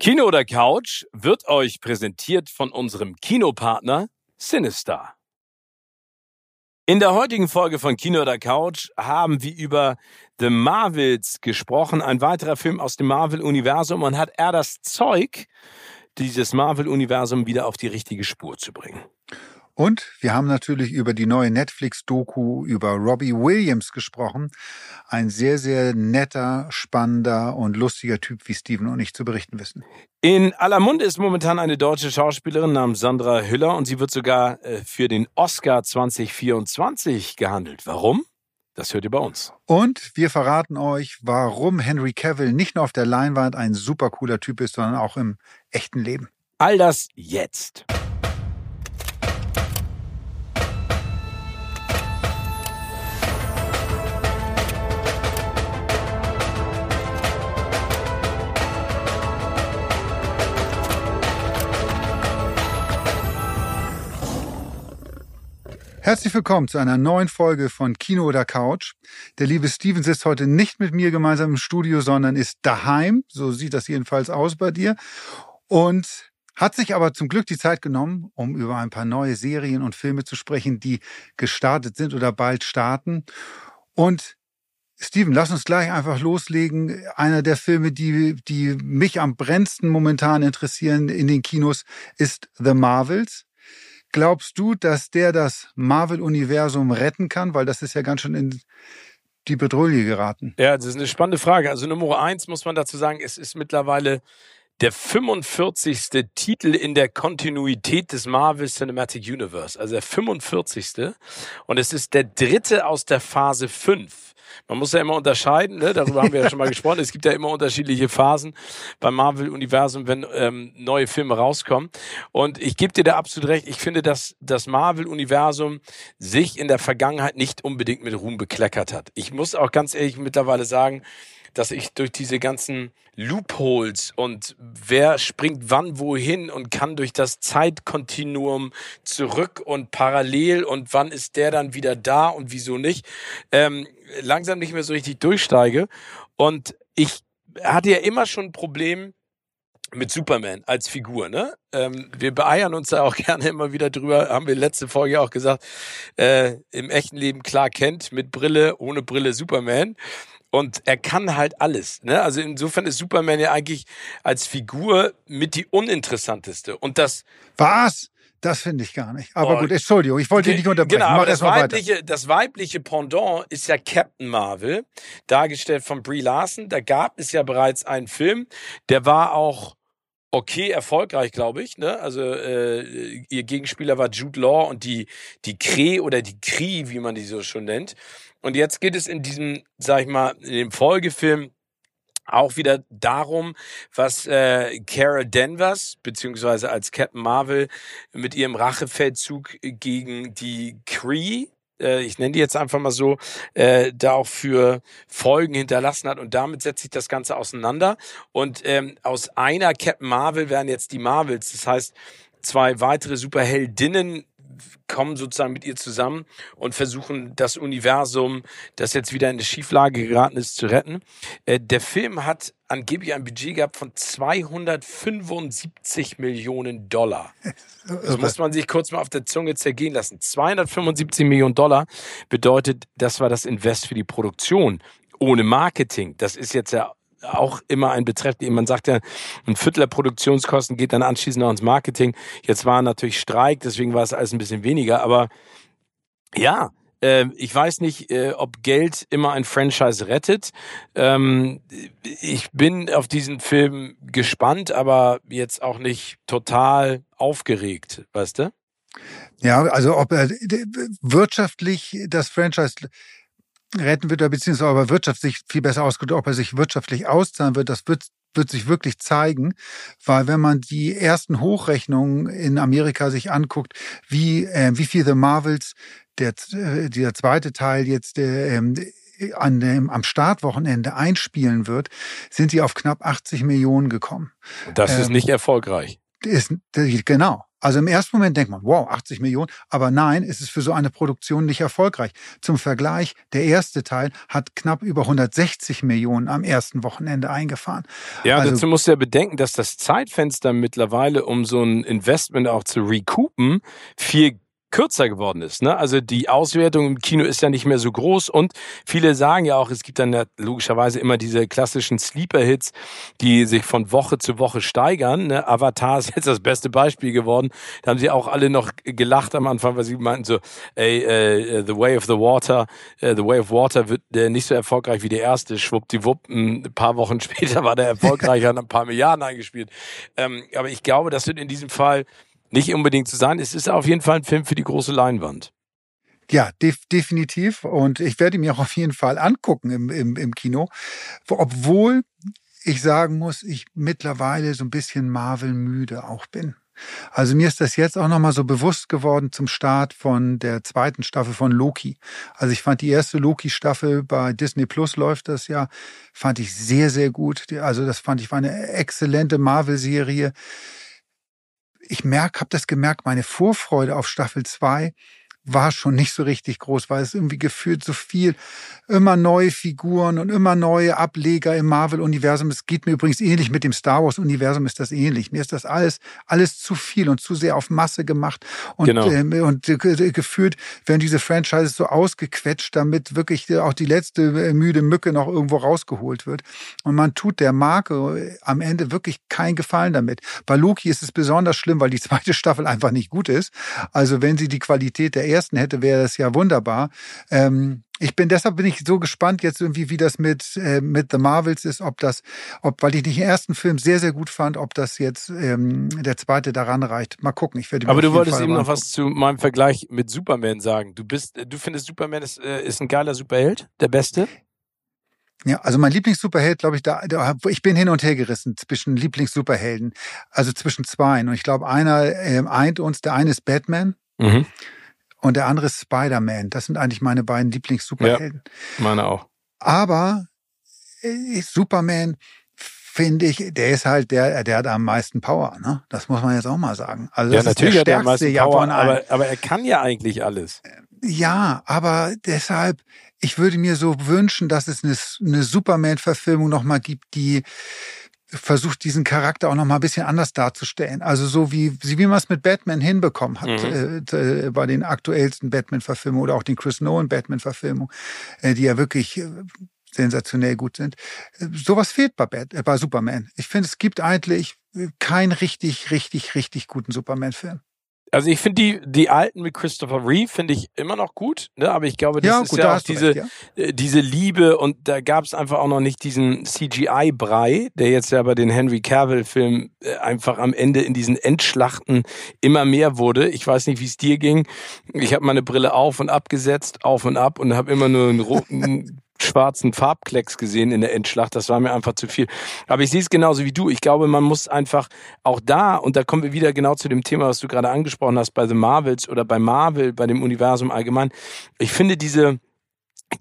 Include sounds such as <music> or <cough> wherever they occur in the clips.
Kino oder Couch wird euch präsentiert von unserem Kinopartner Sinister. In der heutigen Folge von Kino oder Couch haben wir über The Marvels gesprochen, ein weiterer Film aus dem Marvel-Universum und hat er das Zeug, dieses Marvel-Universum wieder auf die richtige Spur zu bringen. Und wir haben natürlich über die neue Netflix-Doku über Robbie Williams gesprochen. Ein sehr, sehr netter, spannender und lustiger Typ, wie Steven und ich zu berichten wissen. In aller Munde ist momentan eine deutsche Schauspielerin namens Sandra Hüller und sie wird sogar äh, für den Oscar 2024 gehandelt. Warum? Das hört ihr bei uns. Und wir verraten euch, warum Henry Cavill nicht nur auf der Leinwand ein super cooler Typ ist, sondern auch im echten Leben. All das jetzt. Herzlich willkommen zu einer neuen Folge von Kino oder Couch. Der liebe Steven sitzt heute nicht mit mir gemeinsam im Studio, sondern ist daheim. So sieht das jedenfalls aus bei dir. Und hat sich aber zum Glück die Zeit genommen, um über ein paar neue Serien und Filme zu sprechen, die gestartet sind oder bald starten. Und Steven, lass uns gleich einfach loslegen. Einer der Filme, die, die mich am brennendsten momentan interessieren in den Kinos, ist The Marvels. Glaubst du, dass der das Marvel-Universum retten kann? Weil das ist ja ganz schön in die Bedrohung geraten. Ja, das ist eine spannende Frage. Also Nummer eins muss man dazu sagen, es ist mittlerweile der 45. Titel in der Kontinuität des Marvel Cinematic Universe. Also der 45. Und es ist der dritte aus der Phase 5. Man muss ja immer unterscheiden, ne? darüber haben wir ja schon mal <laughs> gesprochen. Es gibt ja immer unterschiedliche Phasen beim Marvel-Universum, wenn ähm, neue Filme rauskommen. Und ich gebe dir da absolut recht. Ich finde, dass das Marvel-Universum sich in der Vergangenheit nicht unbedingt mit Ruhm bekleckert hat. Ich muss auch ganz ehrlich mittlerweile sagen, dass ich durch diese ganzen Loopholes und wer springt wann wohin und kann durch das Zeitkontinuum zurück und parallel und wann ist der dann wieder da und wieso nicht, ähm, langsam nicht mehr so richtig durchsteige. Und ich hatte ja immer schon ein Problem, mit Superman als Figur, ne? Ähm, wir beeiern uns da auch <laughs> gerne immer wieder drüber, haben wir letzte Folge auch gesagt, äh, im echten Leben klar kennt, mit Brille, ohne Brille Superman. Und er kann halt alles. Ne? Also insofern ist Superman ja eigentlich als Figur mit die uninteressanteste. Und das. Was? Das finde ich gar nicht. Aber oh, gut, Entschuldigung, ich wollte dich nicht unterbrechen. Genau, aber das weibliche, das weibliche Pendant ist ja Captain Marvel, dargestellt von Brie Larson. Da gab es ja bereits einen Film, der war auch okay erfolgreich, glaube ich. Ne? Also äh, ihr Gegenspieler war Jude Law und die die Kree oder die Kri, wie man die so schon nennt. Und jetzt geht es in diesem, sag ich mal, in dem Folgefilm auch wieder darum, was äh, Cara Danvers beziehungsweise als Captain Marvel mit ihrem Rachefeldzug gegen die Kree äh, ich nenne die jetzt einfach mal so, äh, da auch für Folgen hinterlassen hat. Und damit setzt sich das Ganze auseinander. Und ähm, aus einer Captain Marvel werden jetzt die Marvels. Das heißt, zwei weitere Superheldinnen kommen sozusagen mit ihr zusammen und versuchen das Universum, das jetzt wieder in eine Schieflage geraten ist, zu retten. Äh, der Film hat angeblich ein Budget gehabt von 275 Millionen Dollar. Das muss man sich kurz mal auf der Zunge zergehen lassen. 275 Millionen Dollar bedeutet, das war das Invest für die Produktion ohne Marketing. Das ist jetzt ja auch immer ein Betreff, man sagt ja, ein Viertel der Produktionskosten geht dann anschließend auch ins Marketing. Jetzt war natürlich Streik, deswegen war es alles ein bisschen weniger, aber ja, äh, ich weiß nicht, äh, ob Geld immer ein Franchise rettet. Ähm, ich bin auf diesen Film gespannt, aber jetzt auch nicht total aufgeregt, weißt du? Ja, also ob er wirtschaftlich das Franchise retten wird, beziehungsweise aber wirtschaftlich viel besser ausgedrückt, ob er sich wirtschaftlich auszahlen wird, das wird wird sich wirklich zeigen, weil wenn man die ersten Hochrechnungen in Amerika sich anguckt, wie äh, wie viel The Marvels der äh, der zweite Teil jetzt äh, ähm, an dem, am Startwochenende einspielen wird, sind sie auf knapp 80 Millionen gekommen. Das ähm, ist nicht erfolgreich. Ist, genau. Also im ersten Moment denkt man, wow, 80 Millionen. Aber nein, es ist für so eine Produktion nicht erfolgreich. Zum Vergleich, der erste Teil hat knapp über 160 Millionen am ersten Wochenende eingefahren. Ja, also, dazu musst du ja bedenken, dass das Zeitfenster mittlerweile, um so ein Investment auch zu recoupen, viel kürzer geworden ist. Ne? Also die Auswertung im Kino ist ja nicht mehr so groß und viele sagen ja auch, es gibt dann ja logischerweise immer diese klassischen Sleeper-Hits, die sich von Woche zu Woche steigern. Ne? Avatar ist jetzt das beste Beispiel geworden. Da haben sie auch alle noch gelacht am Anfang, weil sie meinten so, ey, uh, The Way of the Water, uh, The Way of Water wird uh, nicht so erfolgreich wie der erste. Schwuppdiwupp, ein paar Wochen <laughs> später war der erfolgreicher, hat ein paar Milliarden eingespielt. Ähm, aber ich glaube, das wird in diesem Fall nicht unbedingt zu sein. Es ist auf jeden Fall ein Film für die große Leinwand. Ja, def definitiv. Und ich werde ihn mir auch auf jeden Fall angucken im, im, im Kino. Obwohl ich sagen muss, ich mittlerweile so ein bisschen Marvel müde auch bin. Also mir ist das jetzt auch nochmal so bewusst geworden zum Start von der zweiten Staffel von Loki. Also ich fand die erste Loki-Staffel bei Disney Plus läuft das ja, fand ich sehr, sehr gut. Also das fand ich war eine exzellente Marvel-Serie ich merke, habe das gemerkt, meine Vorfreude auf Staffel 2 war schon nicht so richtig groß, weil es irgendwie gefühlt so viel, immer neue Figuren und immer neue Ableger im Marvel-Universum. Es geht mir übrigens ähnlich mit dem Star Wars-Universum, ist das ähnlich. Mir ist das alles, alles zu viel und zu sehr auf Masse gemacht und, genau. äh, und äh, gefühlt werden diese Franchises so ausgequetscht, damit wirklich auch die letzte äh, müde Mücke noch irgendwo rausgeholt wird. Und man tut der Marke äh, am Ende wirklich keinen Gefallen damit. Bei Loki ist es besonders schlimm, weil die zweite Staffel einfach nicht gut ist. Also wenn sie die Qualität der ersten ersten hätte, wäre das ja wunderbar. Ähm, ich bin deshalb bin ich so gespannt jetzt irgendwie, wie das mit äh, mit The Marvels ist, ob das, ob weil ich den ersten Film sehr sehr gut fand, ob das jetzt ähm, der zweite daran reicht. Mal gucken. Ich werde. Aber du wolltest eben noch was zu meinem Vergleich mit Superman sagen. Du bist, du findest Superman ist, äh, ist ein geiler Superheld, der Beste? Ja, also mein Lieblings-Superheld, glaube ich, da, da, ich bin hin und her gerissen zwischen Lieblings-Superhelden, also zwischen zwei. Und ich glaube, einer äh, eint uns. Der eine ist Batman. Mhm und der andere ist Spider-Man. Das sind eigentlich meine beiden Lieblings-Superhelden. Ja, meine auch. Aber äh, Superman finde ich, der ist halt der, der hat am meisten Power, ne? Das muss man jetzt auch mal sagen. Also ja, natürlich hat er am meisten Power, aber, aber er kann ja eigentlich alles. Ja, aber deshalb, ich würde mir so wünschen, dass es eine, eine Superman-Verfilmung nochmal gibt, die versucht, diesen Charakter auch noch mal ein bisschen anders darzustellen. Also so wie, wie man es mit Batman hinbekommen hat, mhm. äh, äh bei den aktuellsten Batman-Verfilmungen oder auch den Chris Nolan Batman-Verfilmungen, äh, die ja wirklich äh, sensationell gut sind. Äh, sowas fehlt bei, Bat äh, bei Superman. Ich finde, es gibt eigentlich keinen richtig, richtig, richtig guten Superman-Film. Also ich finde die die alten mit Christopher Reeve finde ich immer noch gut, ne? aber ich glaube, das ja, ist gut, ja auch diese recht, ja. Äh, diese Liebe und da gab es einfach auch noch nicht diesen CGI Brei, der jetzt ja bei den Henry Cavill Filmen äh, einfach am Ende in diesen Endschlachten immer mehr wurde. Ich weiß nicht, wie es dir ging. Ich habe meine Brille auf und abgesetzt, auf und ab und habe immer nur einen roten <laughs> schwarzen Farbklecks gesehen in der Endschlacht. Das war mir einfach zu viel. Aber ich sehe es genauso wie du. Ich glaube, man muss einfach auch da, und da kommen wir wieder genau zu dem Thema, was du gerade angesprochen hast, bei The Marvels oder bei Marvel, bei dem Universum allgemein. Ich finde diese,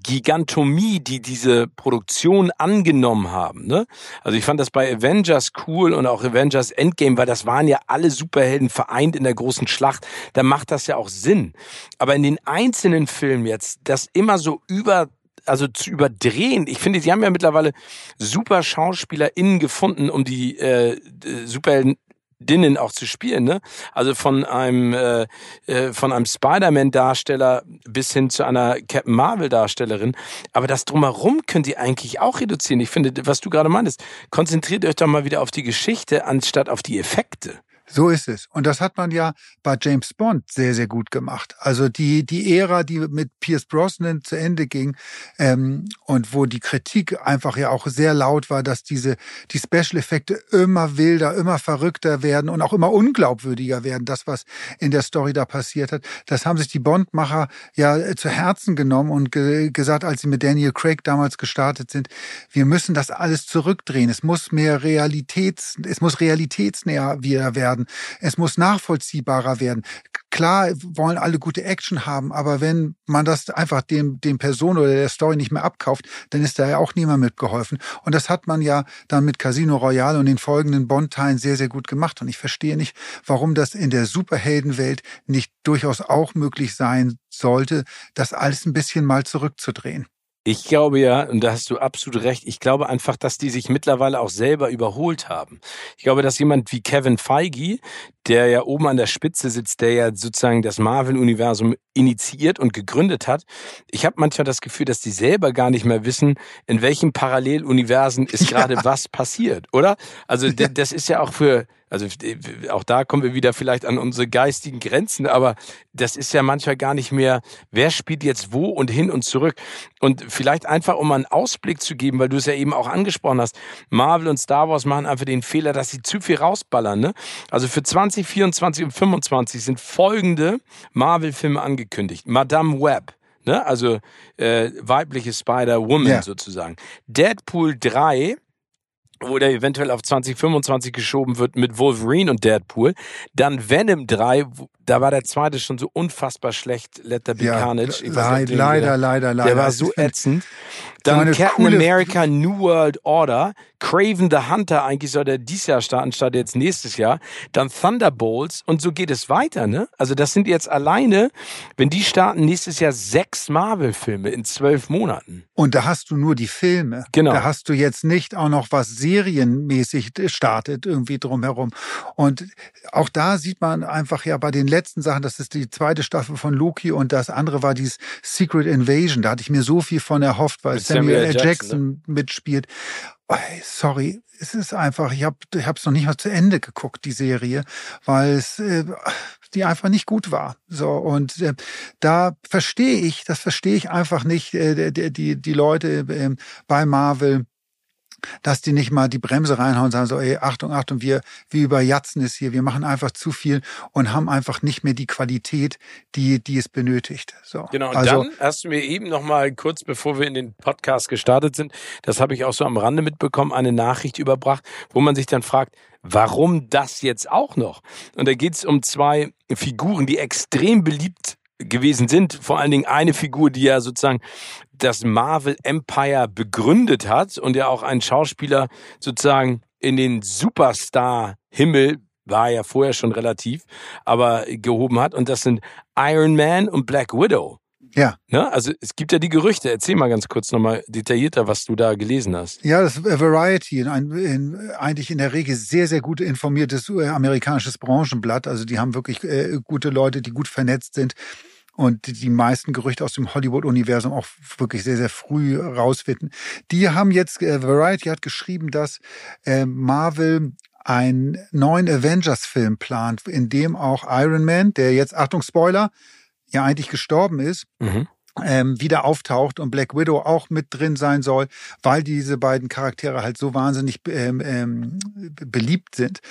Gigantomie, die diese Produktion angenommen haben. Ne? Also ich fand das bei Avengers cool und auch Avengers Endgame, weil das waren ja alle Superhelden vereint in der großen Schlacht. Da macht das ja auch Sinn. Aber in den einzelnen Filmen jetzt, das immer so über also zu überdrehen. Ich finde, sie haben ja mittlerweile super SchauspielerInnen gefunden, um die äh, Superhelden Dinnen auch zu spielen, ne? Also von einem äh, äh, von einem Spider-Man-Darsteller bis hin zu einer Captain Marvel-Darstellerin. Aber das drumherum könnt ihr eigentlich auch reduzieren. Ich finde, was du gerade meintest, konzentriert euch doch mal wieder auf die Geschichte anstatt auf die Effekte. So ist es. Und das hat man ja bei James Bond sehr, sehr gut gemacht. Also die, die Ära, die mit Pierce Brosnan zu Ende ging ähm, und wo die Kritik einfach ja auch sehr laut war, dass diese die Special-Effekte immer wilder, immer verrückter werden und auch immer unglaubwürdiger werden, das, was in der Story da passiert hat. Das haben sich die Bond-Macher ja äh, zu Herzen genommen und ge gesagt, als sie mit Daniel Craig damals gestartet sind, wir müssen das alles zurückdrehen. Es muss mehr Realitäts, es muss realitätsnäher wieder werden werden. Es muss nachvollziehbarer werden. klar wollen alle gute Action haben, aber wenn man das einfach dem, dem Person oder der Story nicht mehr abkauft, dann ist da ja auch niemand mitgeholfen. Und das hat man ja dann mit Casino Royale und den folgenden Bond-Teilen sehr, sehr gut gemacht. Und ich verstehe nicht, warum das in der Superheldenwelt nicht durchaus auch möglich sein sollte, das alles ein bisschen mal zurückzudrehen. Ich glaube ja, und da hast du absolut recht, ich glaube einfach, dass die sich mittlerweile auch selber überholt haben. Ich glaube, dass jemand wie Kevin Feige, der ja oben an der Spitze sitzt, der ja sozusagen das Marvel-Universum initiiert und gegründet hat, ich habe manchmal das Gefühl, dass die selber gar nicht mehr wissen, in welchem Paralleluniversen ist <laughs> gerade ja. was passiert, oder? Also das ist ja auch für also auch da kommen wir wieder vielleicht an unsere geistigen Grenzen, aber das ist ja manchmal gar nicht mehr, wer spielt jetzt wo und hin und zurück. Und vielleicht einfach, um einen Ausblick zu geben, weil du es ja eben auch angesprochen hast, Marvel und Star Wars machen einfach den Fehler, dass sie zu viel rausballern. Ne? Also für 2024 und 2025 sind folgende Marvel-Filme angekündigt. Madame Web. Ne? Also äh, weibliche Spider-Woman ja. sozusagen. Deadpool 3, wo der eventuell auf 2025 geschoben wird mit Wolverine und Deadpool. Dann Venom 3, da war der zweite schon so unfassbar schlecht, Let There Be ja, Carnage. Leid, leider, leider, leider. Der war so ätzend. Dann Captain America New World Order, Craven the Hunter, eigentlich soll der dieses Jahr starten, statt jetzt nächstes Jahr. Dann Thunderbolts und so geht es weiter, ne? Also das sind jetzt alleine, wenn die starten, nächstes Jahr sechs Marvel-Filme in zwölf Monaten. Und da hast du nur die Filme. Genau. Da hast du jetzt nicht auch noch was serienmäßig startet irgendwie drumherum. Und auch da sieht man einfach ja bei den letzten Sachen, das ist die zweite Staffel von Loki und das andere war dieses Secret Invasion. Da hatte ich mir so viel von erhofft, weil Samuel, L. Jackson, Jackson ne? mitspielt. Sorry, es ist einfach, ich habe es noch nicht mal zu Ende geguckt, die Serie, weil es äh, die einfach nicht gut war. So und äh, da verstehe ich, das verstehe ich einfach nicht, äh, die, die, die Leute äh, bei Marvel dass die nicht mal die Bremse reinhauen und sagen so, ey, Achtung, Achtung, wir, wir überjatzen es hier, wir machen einfach zu viel und haben einfach nicht mehr die Qualität, die, die es benötigt. So. Genau, und also, dann hast du mir eben noch mal kurz, bevor wir in den Podcast gestartet sind, das habe ich auch so am Rande mitbekommen, eine Nachricht überbracht, wo man sich dann fragt, warum das jetzt auch noch? Und da geht es um zwei Figuren, die extrem beliebt gewesen sind. Vor allen Dingen eine Figur, die ja sozusagen das Marvel Empire begründet hat und ja auch einen Schauspieler sozusagen in den Superstar-Himmel war ja vorher schon relativ, aber gehoben hat. Und das sind Iron Man und Black Widow. Ja. Ne? Also es gibt ja die Gerüchte. Erzähl mal ganz kurz nochmal detaillierter, was du da gelesen hast. Ja, das Variety, ein, ein, eigentlich in der Regel sehr, sehr gut informiertes äh, amerikanisches Branchenblatt. Also die haben wirklich äh, gute Leute, die gut vernetzt sind und die meisten Gerüchte aus dem Hollywood-Universum auch wirklich sehr, sehr früh rausfinden. Die haben jetzt, äh, Variety hat geschrieben, dass äh, Marvel einen neuen Avengers-Film plant, in dem auch Iron Man, der jetzt, Achtung, Spoiler, ja eigentlich gestorben ist, mhm. ähm, wieder auftaucht und Black Widow auch mit drin sein soll, weil diese beiden Charaktere halt so wahnsinnig ähm, ähm, beliebt sind.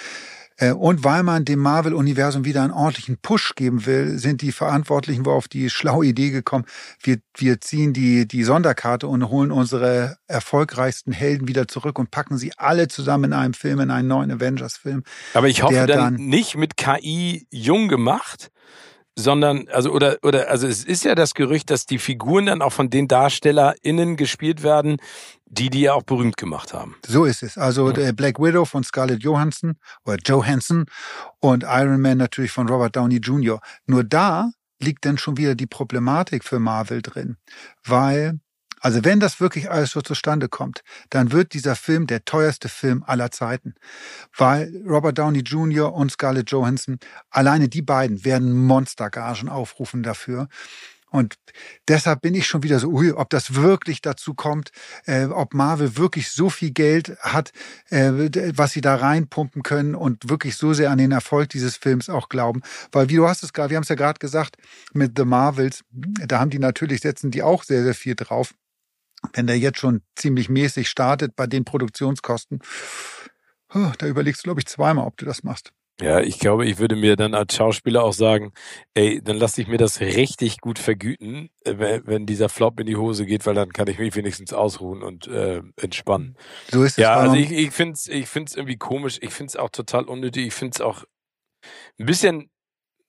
Äh, und weil man dem Marvel-Universum wieder einen ordentlichen Push geben will, sind die Verantwortlichen wo auf die schlaue Idee gekommen, wir, wir ziehen die, die Sonderkarte und holen unsere erfolgreichsten Helden wieder zurück und packen sie alle zusammen in einem Film, in einen neuen Avengers-Film. Aber ich hoffe dann, dann nicht mit KI jung gemacht, sondern also oder oder also es ist ja das Gerücht, dass die Figuren dann auch von den DarstellerInnen gespielt werden, die die ja auch berühmt gemacht haben. So ist es. Also ja. Black Widow von Scarlett Johansson oder Johansson und Iron Man natürlich von Robert Downey Jr. Nur da liegt dann schon wieder die Problematik für Marvel drin, weil also wenn das wirklich alles so zustande kommt, dann wird dieser Film der teuerste Film aller Zeiten, weil Robert Downey Jr. und Scarlett Johansson, alleine die beiden werden Monstergagen aufrufen dafür. Und deshalb bin ich schon wieder so, ui, ob das wirklich dazu kommt, äh, ob Marvel wirklich so viel Geld hat, äh, was sie da reinpumpen können und wirklich so sehr an den Erfolg dieses Films auch glauben. Weil wie du hast es gerade, wir haben es ja gerade gesagt, mit The Marvels, da haben die natürlich, setzen die auch sehr, sehr viel drauf. Wenn der jetzt schon ziemlich mäßig startet bei den Produktionskosten, da überlegst du, glaube ich, zweimal, ob du das machst. Ja, ich glaube, ich würde mir dann als Schauspieler auch sagen, ey, dann lasse ich mir das richtig gut vergüten, äh, wenn dieser Flop in die Hose geht, weil dann kann ich mich wenigstens ausruhen und äh, entspannen. So ist es. Ja, also ich, ich finde es ich find's irgendwie komisch. Ich finde es auch total unnötig. Ich finde es auch ein bisschen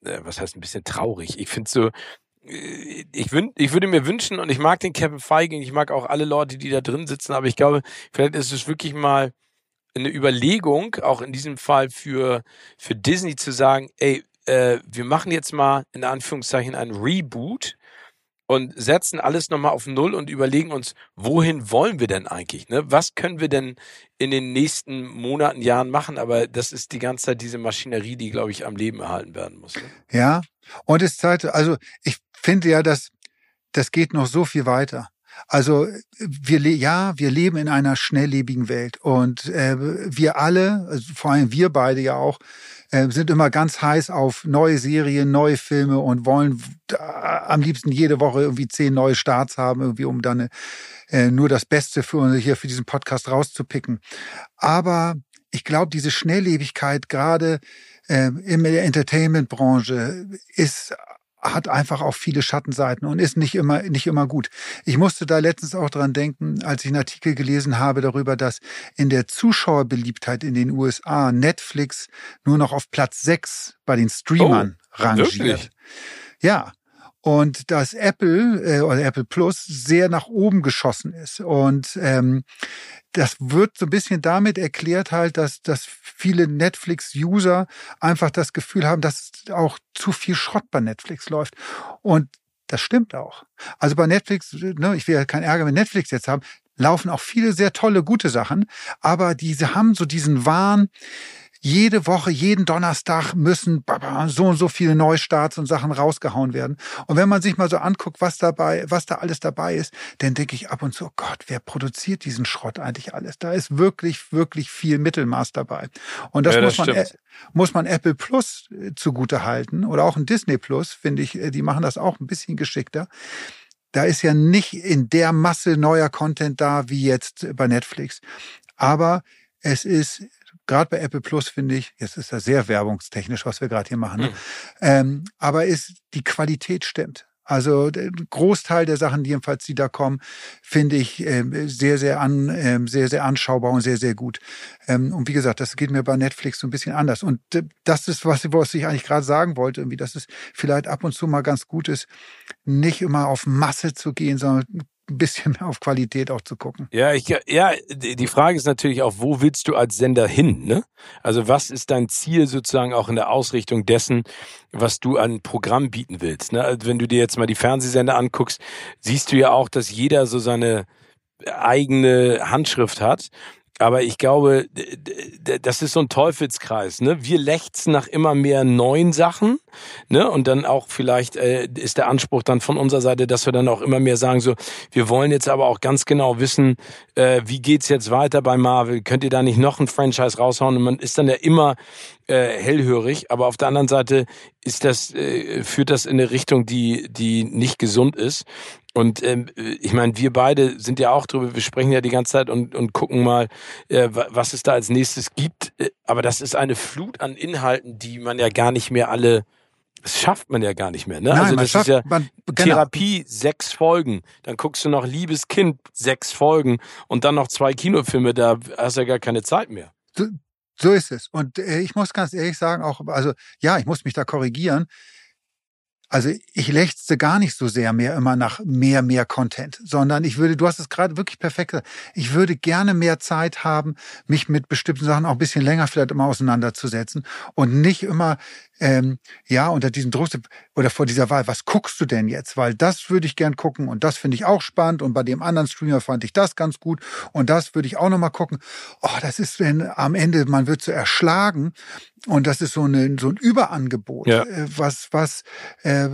äh, was heißt ein bisschen traurig. Ich finde so, äh, ich, wün ich würde mir wünschen, und ich mag den Kevin Feige, ich mag auch alle Leute, die da drin sitzen, aber ich glaube, vielleicht ist es wirklich mal eine Überlegung, auch in diesem Fall für, für Disney zu sagen, ey, äh, wir machen jetzt mal in Anführungszeichen ein Reboot und setzen alles nochmal auf Null und überlegen uns, wohin wollen wir denn eigentlich? Ne? Was können wir denn in den nächsten Monaten, Jahren machen? Aber das ist die ganze Zeit diese Maschinerie, die, glaube ich, am Leben erhalten werden muss. Ne? Ja, und es zeigt, also ich finde ja, dass das geht noch so viel weiter. Also wir ja, wir leben in einer schnelllebigen Welt und äh, wir alle, also vor allem wir beide ja auch, äh, sind immer ganz heiß auf neue Serien, neue Filme und wollen äh, am liebsten jede Woche irgendwie zehn neue Starts haben, irgendwie um dann äh, nur das Beste für uns hier für diesen Podcast rauszupicken. Aber ich glaube, diese Schnelllebigkeit gerade äh, in der Entertainment-Branche ist hat einfach auch viele Schattenseiten und ist nicht immer, nicht immer gut. Ich musste da letztens auch dran denken, als ich einen Artikel gelesen habe darüber, dass in der Zuschauerbeliebtheit in den USA Netflix nur noch auf Platz sechs bei den Streamern oh, rangiert. Wirklich? Ja, und dass Apple äh, oder Apple Plus sehr nach oben geschossen ist. Und ähm, das wird so ein bisschen damit erklärt halt, dass, dass viele Netflix-User einfach das Gefühl haben, dass auch zu viel Schrott bei Netflix läuft. Und das stimmt auch. Also bei Netflix, ne, ich will ja keinen Ärger mit Netflix jetzt haben, laufen auch viele sehr tolle, gute Sachen, aber diese haben so diesen Wahn, jede Woche, jeden Donnerstag müssen so und so viele Neustarts und Sachen rausgehauen werden. Und wenn man sich mal so anguckt, was dabei, was da alles dabei ist, dann denke ich ab und zu, oh Gott, wer produziert diesen Schrott eigentlich alles? Da ist wirklich, wirklich viel Mittelmaß dabei. Und das, ja, das muss, man, muss man Apple Plus äh, zugute halten oder auch ein Disney Plus, finde ich, äh, die machen das auch ein bisschen geschickter da ist ja nicht in der Masse neuer Content da wie jetzt bei Netflix. Aber es ist gerade bei Apple Plus finde ich, jetzt ist das sehr werbungstechnisch, was wir gerade hier machen, ne? mhm. ähm, aber ist die Qualität stimmt. Also der Großteil der Sachen, die jedenfalls die da kommen, finde ich äh, sehr, sehr an, äh, sehr, sehr anschaubar und sehr, sehr gut. Ähm, und wie gesagt, das geht mir bei Netflix so ein bisschen anders. Und äh, das ist, was, was ich eigentlich gerade sagen wollte, irgendwie, dass es vielleicht ab und zu mal ganz gut ist, nicht immer auf Masse zu gehen, sondern ein bisschen mehr auf Qualität auch zu gucken. Ja, ich, ja, die Frage ist natürlich auch, wo willst du als Sender hin? Ne? Also was ist dein Ziel sozusagen auch in der Ausrichtung dessen, was du an Programm bieten willst? Ne? Also wenn du dir jetzt mal die Fernsehsender anguckst, siehst du ja auch, dass jeder so seine eigene Handschrift hat. Aber ich glaube, das ist so ein Teufelskreis. Ne? Wir lechzen nach immer mehr neuen Sachen. Ne? Und dann auch vielleicht äh, ist der Anspruch dann von unserer Seite, dass wir dann auch immer mehr sagen, so, wir wollen jetzt aber auch ganz genau wissen, äh, wie geht's jetzt weiter bei Marvel? Könnt ihr da nicht noch ein Franchise raushauen? Und man ist dann ja immer äh, hellhörig, aber auf der anderen Seite ist das, äh, führt das in eine Richtung, die, die nicht gesund ist. Und ähm, ich meine, wir beide sind ja auch drüber, wir sprechen ja die ganze Zeit und, und gucken mal, äh, was es da als nächstes gibt. Äh, aber das ist eine Flut an Inhalten, die man ja gar nicht mehr alle das schafft man ja gar nicht mehr. Ne? Nein, also das schafft, ist ja man, genau. Therapie sechs Folgen, dann guckst du noch Liebes Kind sechs Folgen und dann noch zwei Kinofilme, da hast du ja gar keine Zeit mehr. So, so ist es. Und äh, ich muss ganz ehrlich sagen, auch also ja, ich muss mich da korrigieren. Also ich lechzte gar nicht so sehr mehr immer nach mehr, mehr Content, sondern ich würde, du hast es gerade wirklich perfekt gesagt, ich würde gerne mehr Zeit haben, mich mit bestimmten Sachen auch ein bisschen länger vielleicht immer auseinanderzusetzen und nicht immer ähm, ja, unter diesem Druck oder vor dieser Wahl, was guckst du denn jetzt? Weil das würde ich gern gucken und das finde ich auch spannend und bei dem anderen Streamer fand ich das ganz gut und das würde ich auch nochmal gucken. Oh, das ist, wenn am Ende man wird so erschlagen und das ist so, eine, so ein Überangebot, ja. Äh, was, was äh,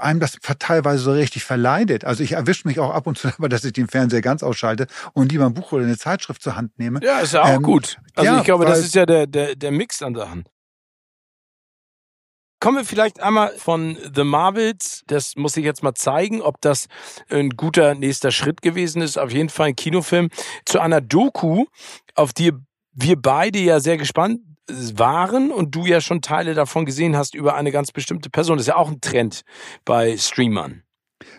einem das teilweise so richtig verleidet. Also ich erwische mich auch ab und zu <laughs> dabei, dass ich den Fernseher ganz ausschalte und lieber ein Buch oder eine Zeitschrift zur Hand nehme. Ja, ist ja auch ähm, gut. Also ja, ich glaube, das ist ja der, der, der Mix an Sachen. Kommen wir vielleicht einmal von The Marvels. Das muss ich jetzt mal zeigen, ob das ein guter nächster Schritt gewesen ist. Auf jeden Fall ein Kinofilm zu einer Doku, auf die wir beide ja sehr gespannt waren und du ja schon Teile davon gesehen hast über eine ganz bestimmte Person. Das ist ja auch ein Trend bei Streamern.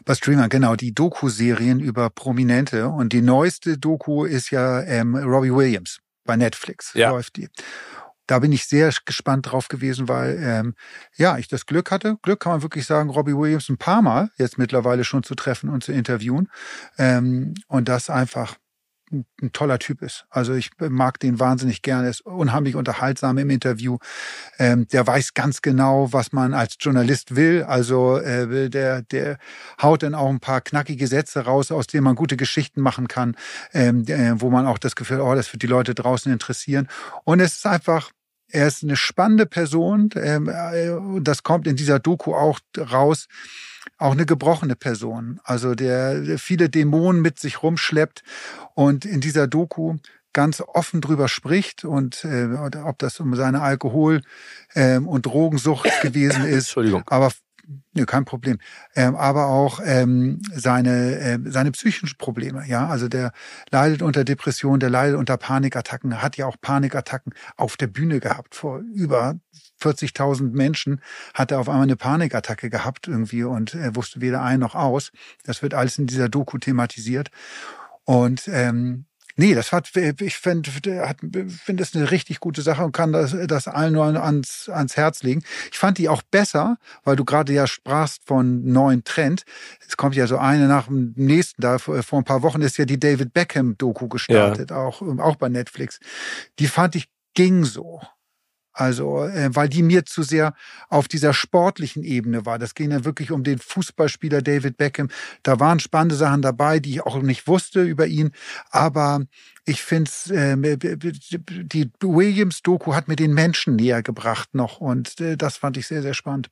Bei Streamern, genau, die Doku-Serien über Prominente. Und die neueste Doku ist ja ähm, Robbie Williams bei Netflix. Ja. Läuft die. da bin ich sehr gespannt drauf gewesen, weil ähm, ja, ich das Glück hatte. Glück kann man wirklich sagen, Robbie Williams ein paar Mal jetzt mittlerweile schon zu treffen und zu interviewen. Ähm, und das einfach ein toller Typ ist. Also ich mag den wahnsinnig gerne, ist unheimlich unterhaltsam im Interview. Ähm, der weiß ganz genau, was man als Journalist will. Also äh, der, der haut dann auch ein paar knackige Sätze raus, aus denen man gute Geschichten machen kann, ähm, äh, wo man auch das Gefühl, oh, das wird die Leute draußen interessieren. Und es ist einfach, er ist eine spannende Person. Ähm, äh, das kommt in dieser Doku auch raus auch eine gebrochene Person, also der, viele Dämonen mit sich rumschleppt und in dieser Doku ganz offen drüber spricht und äh, ob das um seine Alkohol- ähm, und Drogensucht <coughs> gewesen ist. Entschuldigung. Aber Nee, kein Problem. Ähm, aber auch ähm, seine, äh, seine psychischen Probleme. Ja, also der leidet unter Depression, der leidet unter Panikattacken, hat ja auch Panikattacken auf der Bühne gehabt. Vor über 40.000 Menschen hat er auf einmal eine Panikattacke gehabt irgendwie und er wusste weder ein noch aus. Das wird alles in dieser Doku thematisiert. Und ähm, Nee, das hat, ich finde, finde das eine richtig gute Sache und kann das, das allen nur ans, ans Herz legen. Ich fand die auch besser, weil du gerade ja sprachst von neuen Trend. Es kommt ja so eine nach dem nächsten. Da vor ein paar Wochen ist ja die David Beckham Doku gestartet, ja. auch, auch bei Netflix. Die fand ich ging so. Also, äh, weil die mir zu sehr auf dieser sportlichen Ebene war. Das ging ja wirklich um den Fußballspieler David Beckham. Da waren spannende Sachen dabei, die ich auch nicht wusste über ihn. Aber ich finde, äh, die Williams-Doku hat mir den Menschen näher gebracht noch. Und äh, das fand ich sehr, sehr spannend.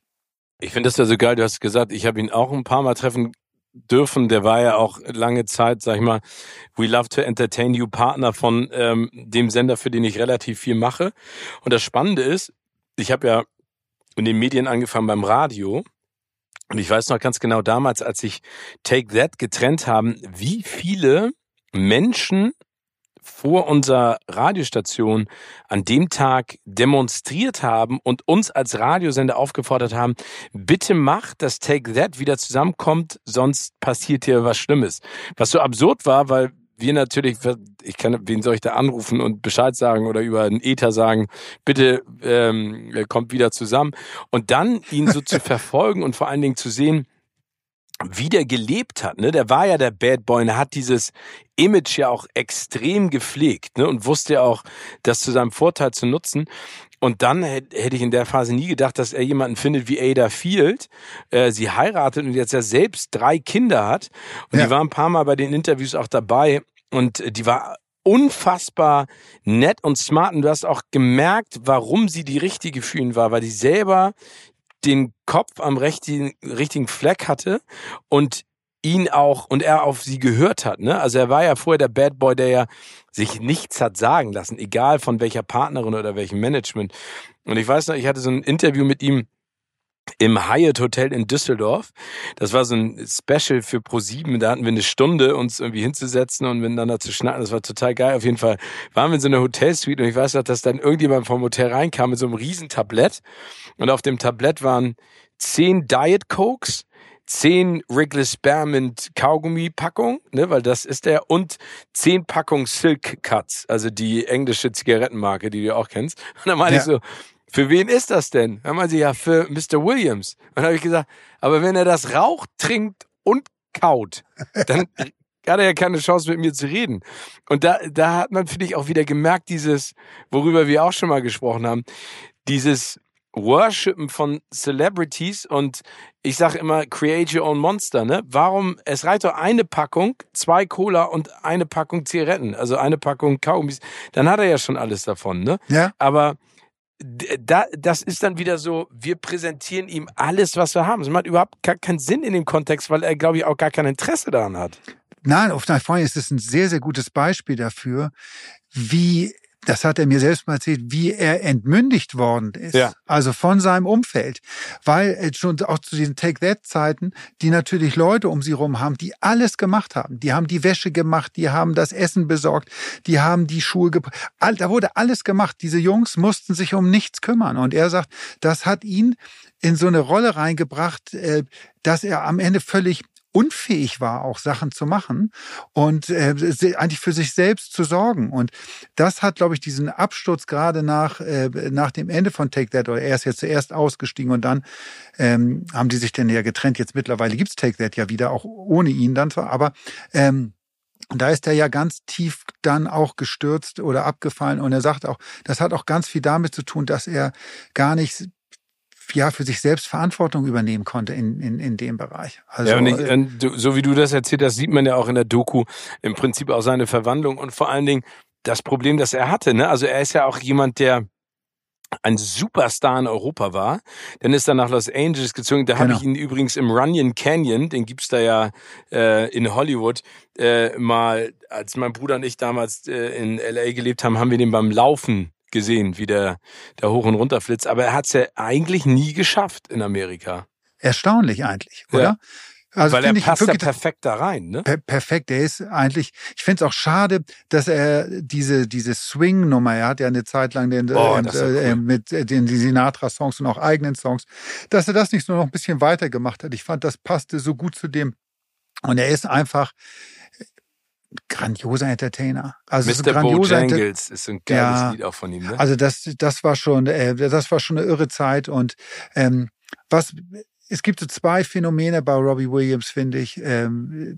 Ich finde das ja so geil. Du hast gesagt, ich habe ihn auch ein paar Mal treffen dürfen. Der war ja auch lange Zeit, sag ich mal, We Love to Entertain You Partner von ähm, dem Sender, für den ich relativ viel mache. Und das Spannende ist, ich habe ja in den Medien angefangen beim Radio. Und ich weiß noch ganz genau damals, als ich Take That getrennt haben, wie viele Menschen vor unserer Radiostation an dem Tag demonstriert haben und uns als Radiosender aufgefordert haben, bitte macht, dass Take That wieder zusammenkommt, sonst passiert hier was Schlimmes. Was so absurd war, weil wir natürlich, ich kann, wen soll ich da anrufen und Bescheid sagen oder über einen Ether sagen, bitte ähm, kommt wieder zusammen. Und dann ihn so zu <laughs> verfolgen und vor allen Dingen zu sehen, wie der gelebt hat, ne? Der war ja der Bad Boy und er hat dieses Image ja auch extrem gepflegt, ne? Und wusste ja auch, das zu seinem Vorteil zu nutzen. Und dann hätte ich in der Phase nie gedacht, dass er jemanden findet wie Ada Field. Äh, sie heiratet und jetzt ja selbst drei Kinder hat. Und ja. die war ein paar Mal bei den Interviews auch dabei. Und die war unfassbar nett und smart. Und du hast auch gemerkt, warum sie die richtige für ihn war, weil die selber den Kopf am richtigen, richtigen Fleck hatte und ihn auch und er auf sie gehört hat. Ne? Also er war ja vorher der Bad Boy, der ja sich nichts hat sagen lassen, egal von welcher Partnerin oder welchem Management. Und ich weiß noch, ich hatte so ein Interview mit ihm im Hyatt Hotel in Düsseldorf. Das war so ein Special für Pro7. Da hatten wir eine Stunde, uns irgendwie hinzusetzen und miteinander zu schnacken. Das war total geil. Auf jeden Fall waren wir in so einer Hotelsuite und ich weiß noch, dass dann irgendjemand vom Hotel reinkam mit so einem riesen Tablett und auf dem Tablett waren zehn Diet Cokes, zehn Wrigley Spearmint Kaugummi Packung, ne, weil das ist der und zehn Packungen Silk Cuts, also die englische Zigarettenmarke, die du auch kennst. Und dann meine ja. ich so, für wen ist das denn? Dann meinte sie, ja, für Mr. Williams. Und dann habe ich gesagt, aber wenn er das raucht, trinkt und kaut, dann <laughs> hat er ja keine Chance mit mir zu reden. Und da, da hat man, finde ich, auch wieder gemerkt, dieses, worüber wir auch schon mal gesprochen haben, dieses Worshipen von Celebrities und ich sage immer, create your own monster, ne? Warum, es reicht doch eine Packung, zwei Cola und eine Packung Zigaretten, also eine Packung Kaugummis, dann hat er ja schon alles davon, ne? Ja. Aber da, das ist dann wieder so, wir präsentieren ihm alles, was wir haben. Es macht überhaupt gar keinen Sinn in dem Kontext, weil er, glaube ich, auch gar kein Interesse daran hat. Nein, auf jeden Fall ist es ein sehr, sehr gutes Beispiel dafür, wie das hat er mir selbst mal erzählt, wie er entmündigt worden ist. Ja. Also von seinem Umfeld. Weil schon auch zu diesen Take-That-Zeiten, die natürlich Leute um sie rum haben, die alles gemacht haben. Die haben die Wäsche gemacht, die haben das Essen besorgt, die haben die Schuhe gebracht. Da wurde alles gemacht. Diese Jungs mussten sich um nichts kümmern. Und er sagt, das hat ihn in so eine Rolle reingebracht, äh, dass er am Ende völlig unfähig war, auch Sachen zu machen und äh, eigentlich für sich selbst zu sorgen. Und das hat, glaube ich, diesen Absturz gerade nach, äh, nach dem Ende von Take That, oder er ist jetzt zuerst ausgestiegen und dann ähm, haben die sich denn ja getrennt. Jetzt mittlerweile gibt's Take That ja wieder, auch ohne ihn dann zwar, aber ähm, und da ist er ja ganz tief dann auch gestürzt oder abgefallen. Und er sagt auch, das hat auch ganz viel damit zu tun, dass er gar nicht ja für sich selbst Verantwortung übernehmen konnte in, in, in dem Bereich. Also, ja, und ich, und so wie du das erzählt hast, sieht man ja auch in der Doku im Prinzip auch seine Verwandlung und vor allen Dingen das Problem, das er hatte. Ne? Also er ist ja auch jemand, der ein Superstar in Europa war. Dann ist er nach Los Angeles gezogen. Da genau. habe ich ihn übrigens im Runyon Canyon, den gibt's da ja äh, in Hollywood, äh, mal, als mein Bruder und ich damals äh, in LA gelebt haben, haben wir den beim Laufen gesehen, wie der, der hoch und runter flitzt. Aber er hat's ja eigentlich nie geschafft in Amerika. Erstaunlich eigentlich, oder? Ja. Also Weil er passt ja perfekt da rein, ne? Per perfekt. Er ist eigentlich, ich finde es auch schade, dass er diese, diese Swing-Nummer, er hat ja eine Zeit lang den, oh, äh, cool. äh, mit den die Sinatra-Songs und auch eigenen Songs, dass er das nicht nur noch ein bisschen weiter gemacht hat. Ich fand, das passte so gut zu dem. Und er ist einfach, grandioser Entertainer. Also Mr. Bojangles ist ein geiles ja, Lied auch von ihm. Ne? Also das, das war schon, äh, das war schon eine irre Zeit und ähm, was es gibt so zwei Phänomene bei Robbie Williams, finde ich. Ähm,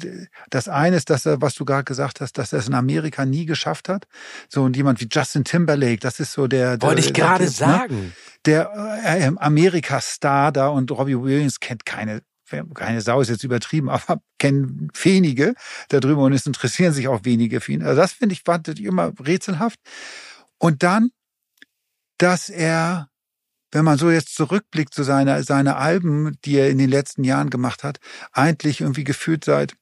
das eine ist, dass er, was du gerade gesagt hast, dass er es in Amerika nie geschafft hat. So und jemand wie Justin Timberlake, das ist so der. der Wollte ich gerade ne? sagen. Der äh, Amerika-Star da und Robbie Williams kennt keine keine Sau ist jetzt übertrieben, <laughs> aber kennen wenige darüber und es interessieren sich auch wenige für ihn. Also das finde ich, fand ich immer rätselhaft. Und dann, dass er wenn man so jetzt zurückblickt zu seiner, seine Alben, die er in den letzten Jahren gemacht hat, eigentlich irgendwie gefühlt seit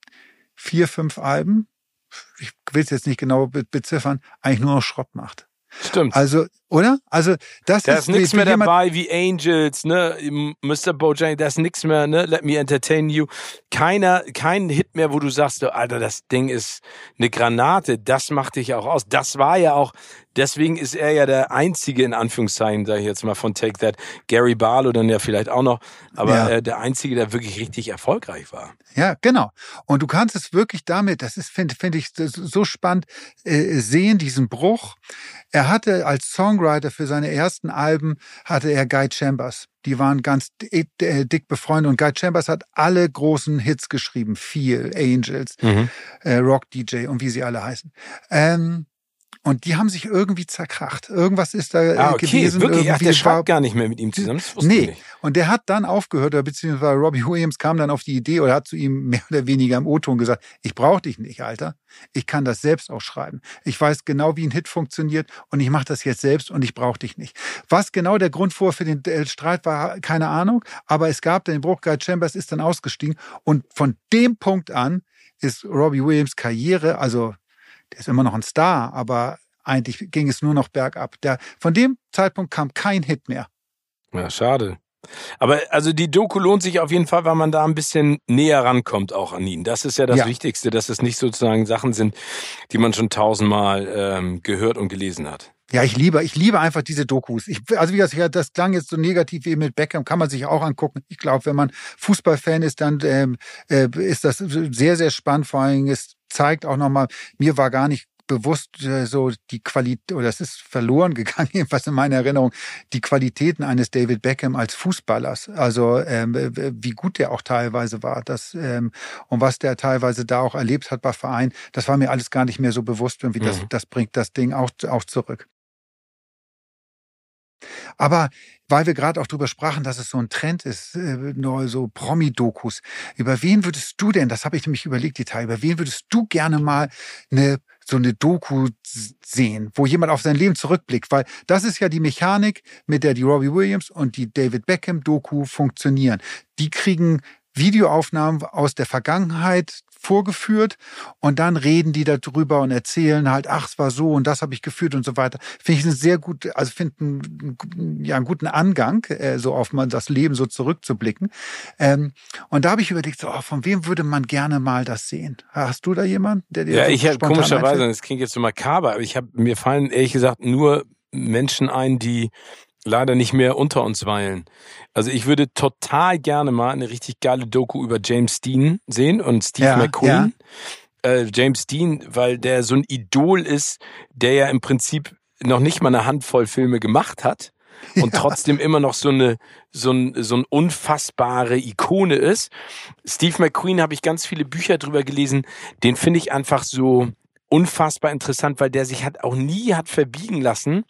vier, fünf Alben, ich will es jetzt nicht genau beziffern, eigentlich nur noch Schrott macht. Stimmt. Also, oder? Also, das da ist. Ist nichts mehr dabei wie Angels, ne? Mr. Bojang, da ist nichts mehr, ne? Let me entertain you. Keiner, kein Hit mehr, wo du sagst, Alter, das Ding ist eine Granate. Das macht dich auch aus. Das war ja auch Deswegen ist er ja der einzige, in Anführungszeichen, sage ich jetzt mal von Take That, Gary Barlow dann ja vielleicht auch noch, aber ja. äh, der einzige, der wirklich richtig erfolgreich war. Ja, genau. Und du kannst es wirklich damit, das ist, finde find ich so spannend, äh, sehen, diesen Bruch. Er hatte als Songwriter für seine ersten Alben, hatte er Guy Chambers. Die waren ganz äh, dick befreundet und Guy Chambers hat alle großen Hits geschrieben. Viel, Angels, mhm. äh, Rock DJ und wie sie alle heißen. Ähm, und die haben sich irgendwie zerkracht. Irgendwas ist da äh, ah, okay. gewesen. Wirklich? Irgendwie Ach, der schreibt gar nicht mehr mit ihm zusammen. Das nee. Und der hat dann aufgehört, oder beziehungsweise Robbie Williams kam dann auf die Idee oder hat zu ihm mehr oder weniger im O-Ton gesagt, ich brauche dich nicht, Alter. Ich kann das selbst auch schreiben. Ich weiß genau, wie ein Hit funktioniert und ich mache das jetzt selbst und ich brauche dich nicht. Was genau der Grund vor für den äh, Streit war, keine Ahnung. Aber es gab den Bruch. Guy Chambers ist dann ausgestiegen und von dem Punkt an ist Robbie Williams Karriere, also der ist immer noch ein Star, aber eigentlich ging es nur noch bergab. Der, von dem Zeitpunkt kam kein Hit mehr. Ja, schade. Aber also die Doku lohnt sich auf jeden Fall, weil man da ein bisschen näher rankommt auch an ihn. Das ist ja das ja. Wichtigste, dass es nicht sozusagen Sachen sind, die man schon tausendmal ähm, gehört und gelesen hat. Ja, ich liebe, ich liebe einfach diese Dokus. Ich, also wie gesagt, das klang jetzt so negativ wie mit Beckham, kann man sich auch angucken. Ich glaube, wenn man Fußballfan ist, dann ähm, äh, ist das sehr, sehr spannend. Vor allem, es zeigt auch nochmal, mir war gar nicht bewusst äh, so die Qualität, oder es ist verloren <laughs> gegangen, jedenfalls in meiner Erinnerung, die Qualitäten eines David Beckham als Fußballers. Also ähm, wie gut der auch teilweise war. Das, ähm, und was der teilweise da auch erlebt hat bei Vereinen, das war mir alles gar nicht mehr so bewusst. Irgendwie mhm. das, das bringt das Ding auch, auch zurück. Aber weil wir gerade auch drüber sprachen, dass es so ein Trend ist, äh, so Promi-Dokus. Über wen würdest du denn, das habe ich nämlich überlegt, die Teil, über wen würdest du gerne mal eine so eine Doku sehen, wo jemand auf sein Leben zurückblickt, weil das ist ja die Mechanik, mit der die Robbie Williams und die David Beckham Doku funktionieren. Die kriegen Videoaufnahmen aus der Vergangenheit vorgeführt und dann reden die darüber und erzählen halt, ach, es war so und das habe ich geführt und so weiter. Finde ich einen sehr gut, also finde einen, ja, einen guten Angang, äh, so auf man das Leben so zurückzublicken. Ähm, und da habe ich überlegt, so, oh, von wem würde man gerne mal das sehen? Hast du da jemanden, der dir Ja, so ich habe komischerweise, das klingt jetzt so makaber, aber ich habe mir fallen ehrlich gesagt nur Menschen ein, die leider nicht mehr unter uns weilen. Also ich würde total gerne mal eine richtig geile Doku über James Dean sehen und Steve Ja, McQueen. Äh, James Dean, weil der so ein Idol ist, der ja im Prinzip noch nicht mal eine Handvoll Filme gemacht hat <laughs> und trotzdem immer noch so eine so ein so ein unfassbare Ikone ist. Steve McQueen habe ich ganz viele Bücher drüber gelesen. Den finde ich einfach so unfassbar interessant, weil der sich hat auch nie hat verbiegen lassen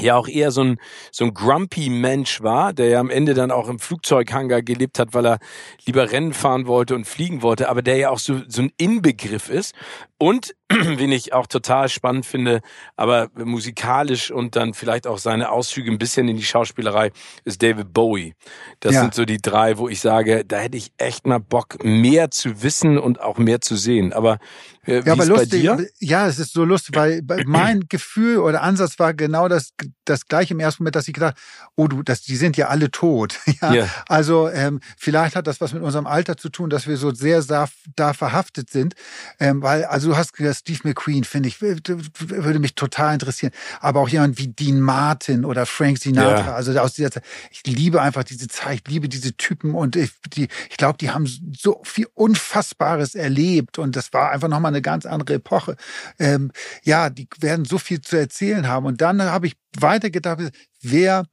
ja auch eher so ein, so ein grumpy Mensch war, der ja am Ende dann auch im Flugzeughangar gelebt hat, weil er lieber Rennen fahren wollte und fliegen wollte, aber der ja auch so, so ein Inbegriff ist. Und, <clears throat> wen ich auch total spannend finde, aber musikalisch und dann vielleicht auch seine Ausflüge ein bisschen in die Schauspielerei, ist David Bowie. Das Ja. sind so die drei, wo ich sage, da hätte ich echt mal Bock, mehr zu wissen und auch mehr zu sehen. Aber äh, wie Ja, aber lustig. Ja, es ist so lustig, weil mein <clears throat> Gefühl oder Ansatz war genau das, das gleiche im ersten Moment, dass ich gedacht, oh du, das, die sind ja alle tot. <laughs> Ja, Ja. Also ähm, vielleicht hat das was mit unserem Alter zu tun, dass wir so sehr da, da verhaftet sind. Ähm, weil, also du hast gesagt, Steve McQueen, finde ich, würde mich total interessieren. Aber auch jemand wie Dean Martin oder Frank Sinatra. Ja. Also aus dieser Zeit. Ich liebe einfach diese Zeit, ich liebe diese Typen und ich, die, ich glaube, die haben so viel Unfassbares erlebt und das war einfach nochmal eine ganz andere Epoche. Ähm, ja, die werden so viel zu erzählen haben. Und dann habe ich weitergedacht, wer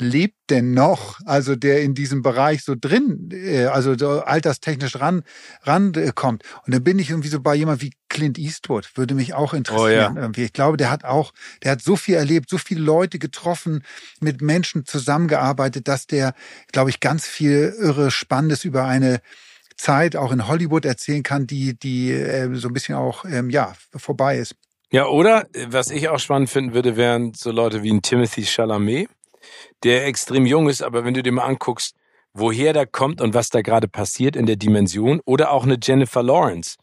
lebt denn noch, also der in diesem Bereich so drin, äh, also so alterstechnisch ran, ran äh, kommt. Und dann bin ich irgendwie so bei jemand wie Clint Eastwood, würde mich auch interessieren. Oh ja. irgendwie. Ich glaube, der hat auch, der hat so viel erlebt, so viele Leute getroffen, mit Menschen zusammengearbeitet, dass der, glaube ich, ganz viel irre Spannendes über eine Zeit auch in Hollywood erzählen kann, die, die äh, so ein bisschen auch, ähm, ja, vorbei ist. Ja, oder äh, was ich auch spannend finden würde, wären so Leute wie ein Timothy Chalamet, der extrem jung ist, aber wenn du dir mal anguckst, woher der kommt und was da gerade passiert in der Dimension, oder auch eine Jennifer Lawrence,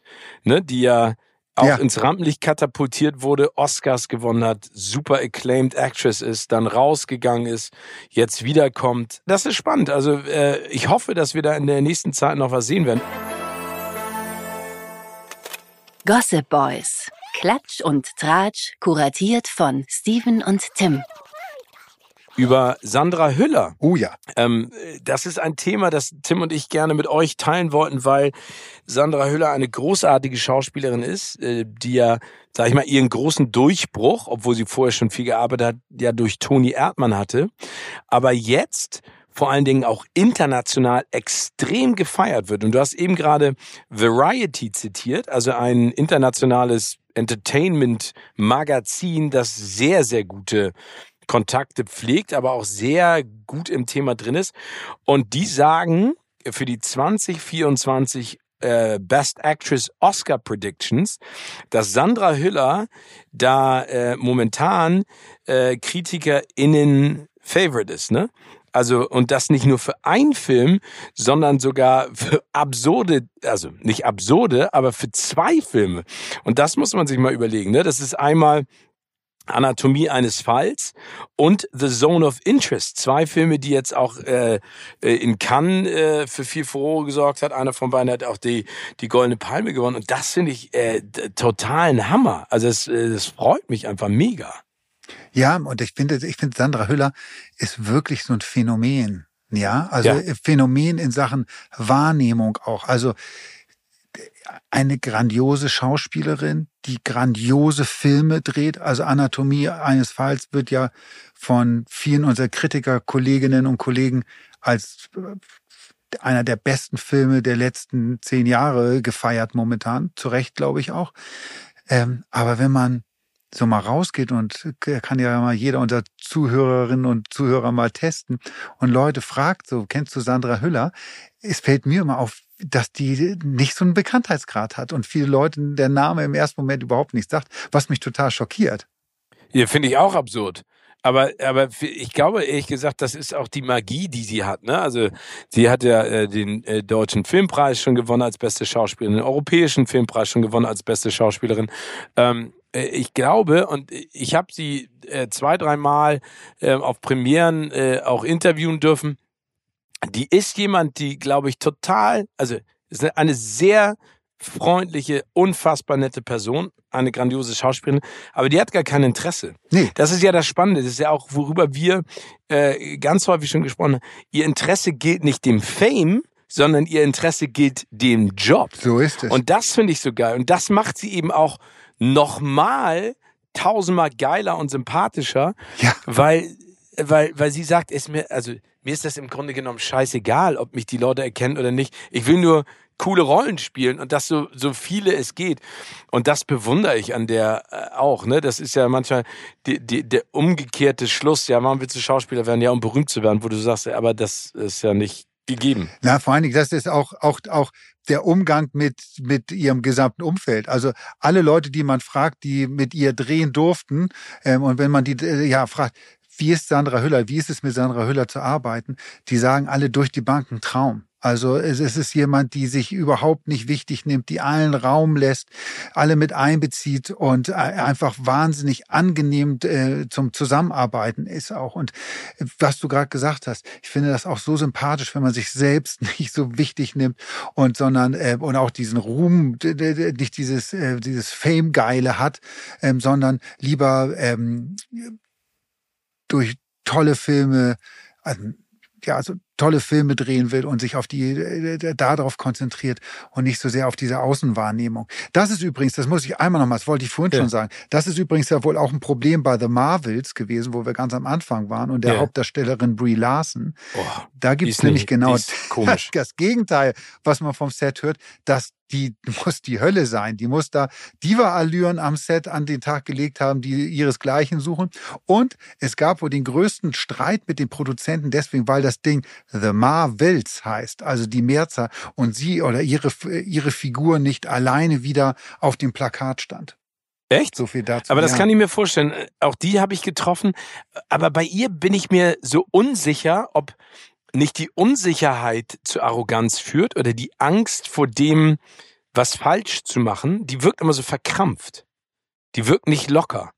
ne, die ja auch Ja. ins Rampenlicht katapultiert wurde, Oscars gewonnen hat, super acclaimed Actress ist, dann rausgegangen ist, jetzt wiederkommt. Das ist spannend. Also äh, ich hoffe, dass wir da in der nächsten Zeit noch was sehen werden. Gossip Boys. Klatsch und Tratsch, kuratiert von Steven und Tim. Über Sandra Hüller. Oh ja. Ähm, das ist ein Thema, das Tim und ich gerne mit euch teilen wollten, weil Sandra Hüller eine großartige Schauspielerin ist, äh, die ja, sag ich mal, ihren großen Durchbruch, obwohl sie vorher schon viel gearbeitet hat, ja durch Toni Erdmann hatte, aber jetzt vor allen Dingen auch international extrem gefeiert wird. Und du hast eben gerade Variety zitiert, also ein internationales Entertainment-Magazin, das sehr, sehr gute Kontakte pflegt, aber auch sehr gut im Thema drin ist. Und die sagen für die 2024 äh, Best Actress Oscar Predictions, dass Sandra Hüller da äh, momentan äh, KritikerInnen Favorite ist, ne? Also, und das nicht nur für einen Film, sondern sogar für absurde, also nicht absurde, aber für zwei Filme. Und das muss man sich mal überlegen, ne? Das ist einmal Anatomie eines Falls und The Zone of Interest. Zwei Filme, die jetzt auch äh, in Cannes äh, für viel Furore gesorgt hat. Einer von beiden hat auch die, die Goldene Palme gewonnen. Und das finde ich äh, d- total ein Hammer. Also es, äh, das freut mich einfach mega. Ja, und ich finde, ich finde, Sandra Hüller ist wirklich so ein Phänomen. Ja, also Ja. Phänomen in Sachen Wahrnehmung auch. Also eine grandiose Schauspielerin, die grandiose Filme dreht. Also Anatomie eines Falls wird ja von vielen unserer Kritiker, Kolleginnen und Kollegen als äh, einer der besten Filme der letzten zehn Jahre gefeiert momentan. Zu Recht, glaube ich auch. Ähm, aber wenn man so mal rausgeht und kann ja mal jeder unserer Zuhörerinnen und Zuhörer mal testen und Leute fragt, so kennst du Sandra Hüller? Es fällt mir immer auf, dass die nicht so einen Bekanntheitsgrad hat und viele Leute der Name im ersten Moment überhaupt nicht sagt, was mich total schockiert. Ja, finde ich auch absurd. Aber, aber ich glaube ehrlich gesagt, das ist auch die Magie, die sie hat. Ne? Also sie hat ja äh, den äh, deutschen Filmpreis schon gewonnen als beste Schauspielerin, den europäischen Filmpreis schon gewonnen als beste Schauspielerin. Ähm, äh, ich glaube, und ich habe sie äh, zwei, dreimal äh, auf Premieren äh, auch interviewen dürfen. Die ist jemand, die, glaube ich, total, also ist eine sehr freundliche, unfassbar nette Person, eine grandiose Schauspielerin, aber die hat gar kein Interesse. Nee. Das ist ja das Spannende, das ist ja auch, worüber wir äh, ganz häufig schon gesprochen haben. Ihr Interesse gilt nicht dem Fame, sondern ihr Interesse gilt dem Job. So ist es. Und das finde ich so geil. Und das macht sie eben auch nochmal tausendmal geiler und sympathischer, Ja. weil, weil, weil sie sagt, ist mir, also mir ist das im Grunde genommen scheißegal, ob mich die Leute erkennen oder nicht. Ich will nur coole Rollen spielen und das so, so viele es geht. Und das bewundere ich an der äh, auch. Ne? Das ist ja manchmal die, die, der umgekehrte Schluss. Ja, warum willst du Schauspieler werden? Ja, um berühmt zu werden, wo du sagst, aber das ist ja nicht gegeben. Na, vor allen Dingen, das ist auch, auch, auch der Umgang mit, mit ihrem gesamten Umfeld. Also alle Leute, die man fragt, die mit ihr drehen durften, ähm, und wenn man die äh, ja fragt, wie ist Sandra Hüller, wie ist es mit Sandra Hüller zu arbeiten, die sagen alle durch die Bank ein Traum. Also es, ist jemand, die sich überhaupt nicht wichtig nimmt, die allen Raum lässt, alle mit einbezieht und äh, einfach wahnsinnig angenehm äh, zum Zusammenarbeiten ist auch. Und äh, was du gerade gesagt hast, ich finde das auch so sympathisch, wenn man sich selbst <laughs> nicht so wichtig nimmt und sondern und auch diesen Ruhm, nicht dieses dieses Fame-Geile hat, ähm, sondern lieber ähm, durch tolle Filme, also, ja, also tolle Filme drehen will und sich auf die äh, darauf konzentriert und nicht so sehr auf diese Außenwahrnehmung. Das ist übrigens, das muss ich einmal nochmal, das wollte ich vorhin Ja. schon sagen, das ist übrigens ja wohl auch ein Problem bei The Marvels gewesen, wo wir ganz am Anfang waren und der Ja. Hauptdarstellerin Brie Larson. Oh, Da die gibt es ist nämlich nicht- genau <laughs> komisch. das Gegenteil, was man vom Set hört, dass die muss die Hölle sein. Die muss da Diva-Allüren am Set an den Tag gelegt haben, die ihresgleichen suchen. Und es gab wohl den größten Streit mit den Produzenten deswegen, weil das Ding The Marvels heißt, also die Mehrzahl, und sie oder ihre, ihre Figur nicht alleine wieder auf dem Plakat stand. Echt? So viel dazu. Aber das ja. kann ich mir vorstellen. Auch die habe ich getroffen. Aber bei ihr bin ich mir so unsicher, ob nicht die Unsicherheit zu Arroganz führt oder die Angst vor dem, was falsch zu machen. Die wirkt immer so verkrampft. Die wirkt nicht locker.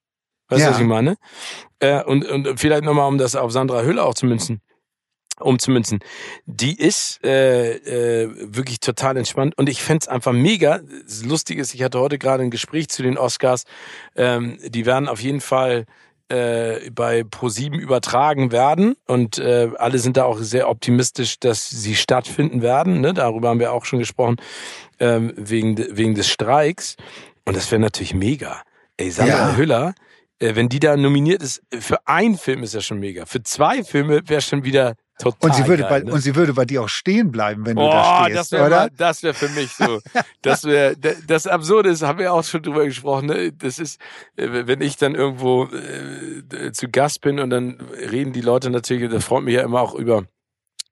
Weißt du, Ja. was ich meine? Äh, und, und vielleicht nochmal, um das auf Sandra Hüller auch zu münzen, umzumünzen. Die ist äh, äh, wirklich total entspannt und ich fänd's einfach mega. Das Lustige ist, ich hatte heute gerade ein Gespräch zu den Oscars. Ähm, die werden auf jeden Fall äh, bei Pro7 übertragen werden und äh, alle sind da auch sehr optimistisch, dass sie stattfinden werden. Ne? Darüber haben wir auch schon gesprochen, ähm, wegen, wegen des Streiks. Und das wäre natürlich mega. Ey, Sandra Ja. Hüller, äh, wenn die da nominiert ist, für einen Film ist ja schon mega. Für zwei Filme wäre schon wieder total Und sie würde geil, bei, ne? und sie würde bei dir auch stehen bleiben, wenn du Oh, da stehst, das wäre oder? mal- das wäre für mich so. Das wäre das Absurde ist, haben wir auch schon drüber gesprochen. Ne? Das ist, äh, wenn ich dann irgendwo äh, zu Gast bin und dann reden die Leute natürlich, das freut mich ja immer auch über